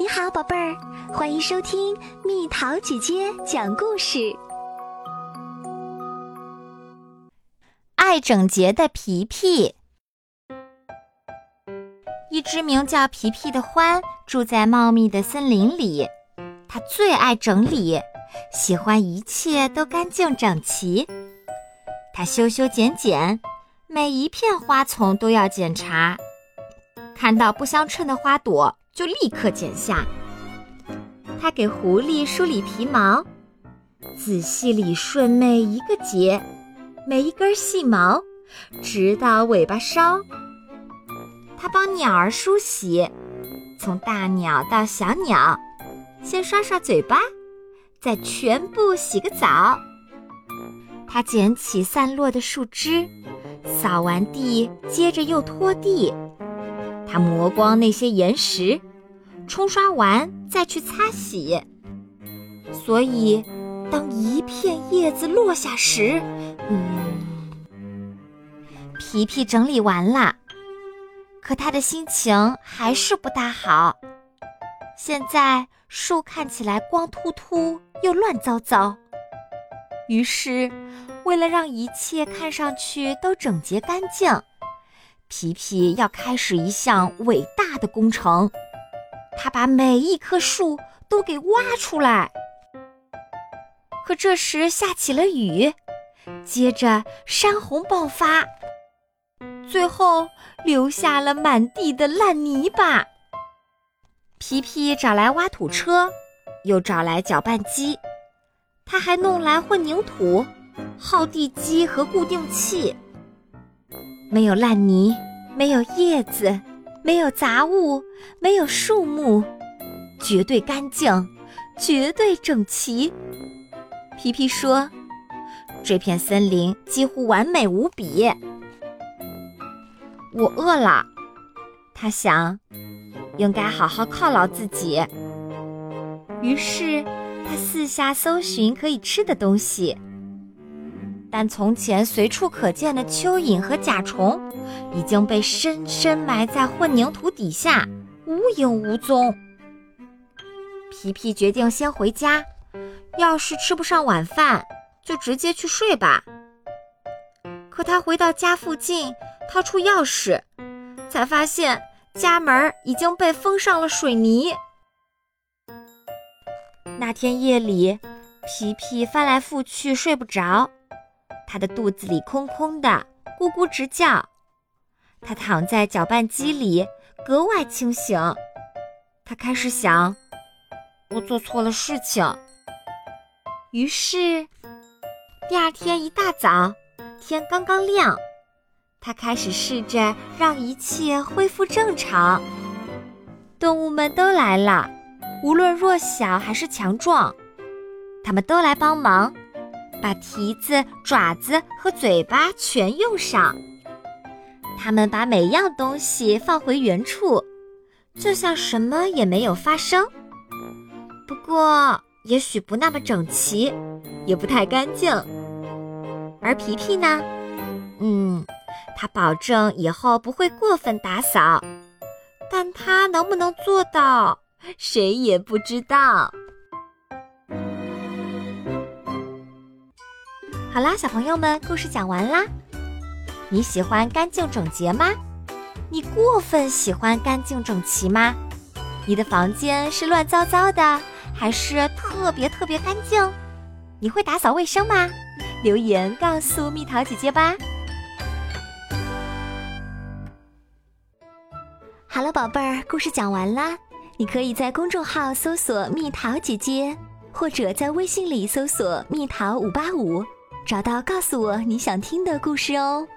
你好，宝贝儿，欢迎收听蜜桃姐姐讲故事。爱整洁的皮皮，一只名叫皮皮的獾住在茂密的森林里。它最爱整理，喜欢一切都干净整齐。它修修剪剪，每一片花丛都要检查。看到不相称的花朵。就立刻剪下。他给狐狸梳理皮毛，仔细理顺每一个结，每一根细毛，直到尾巴梢。他帮鸟儿梳洗，从大鸟到小鸟，先刷刷嘴巴，再全部洗个澡。他捡起散落的树枝，扫完地，接着又拖地。他磨光那些岩石。冲刷完再去擦洗，所以当一片叶子落下时，嗯，皮皮整理完了，可他的心情还是不大好。现在树看起来光秃秃又乱糟糟，于是为了让一切看上去都整洁干净，皮皮要开始一项伟大的工程。他把每一棵树都给挖出来，可这时下起了雨，接着山洪爆发，最后留下了满地的烂泥巴。皮皮找来挖土车，又找来搅拌机，他还弄来混凝土、耗地机和固定器。没有烂泥，没有叶子。没有杂物，没有树木，绝对干净，绝对整齐。皮皮说：“这片森林几乎完美无比。”我饿了，他想，应该好好犒劳自己。于是他四下搜寻可以吃的东西。但从前随处可见的蚯蚓和甲虫，已经被深深埋在混凝土底下，无影无踪。皮皮决定先回家，要是吃不上晚饭，就直接去睡吧。可他回到家附近，掏出钥匙，才发现家门已经被封上了水泥。那天夜里，皮皮翻来覆去睡不着。他的肚子里空空的，咕咕直叫。他躺在搅拌机里，格外清醒。他开始想：我做错了事情。于是，第二天一大早，天刚刚亮，他开始试着让一切恢复正常。动物们都来了，无论弱小还是强壮，他们都来帮忙。把蹄子、爪子和嘴巴全用上。他们把每样东西放回原处，就像什么也没有发生。不过，也许不那么整齐，也不太干净。而皮皮呢？嗯，他保证以后不会过分打扫，但他能不能做到，谁也不知道。好啦，小朋友们，故事讲完啦。你喜欢干净整洁吗？你过分喜欢干净整齐吗？你的房间是乱糟糟的，还是特别特别干净？你会打扫卫生吗？留言告诉蜜桃姐姐吧。好了，宝贝儿，故事讲完啦。你可以在公众号搜索“蜜桃姐姐”，或者在微信里搜索“蜜桃五八五”。找到，告诉我你想听的故事哦。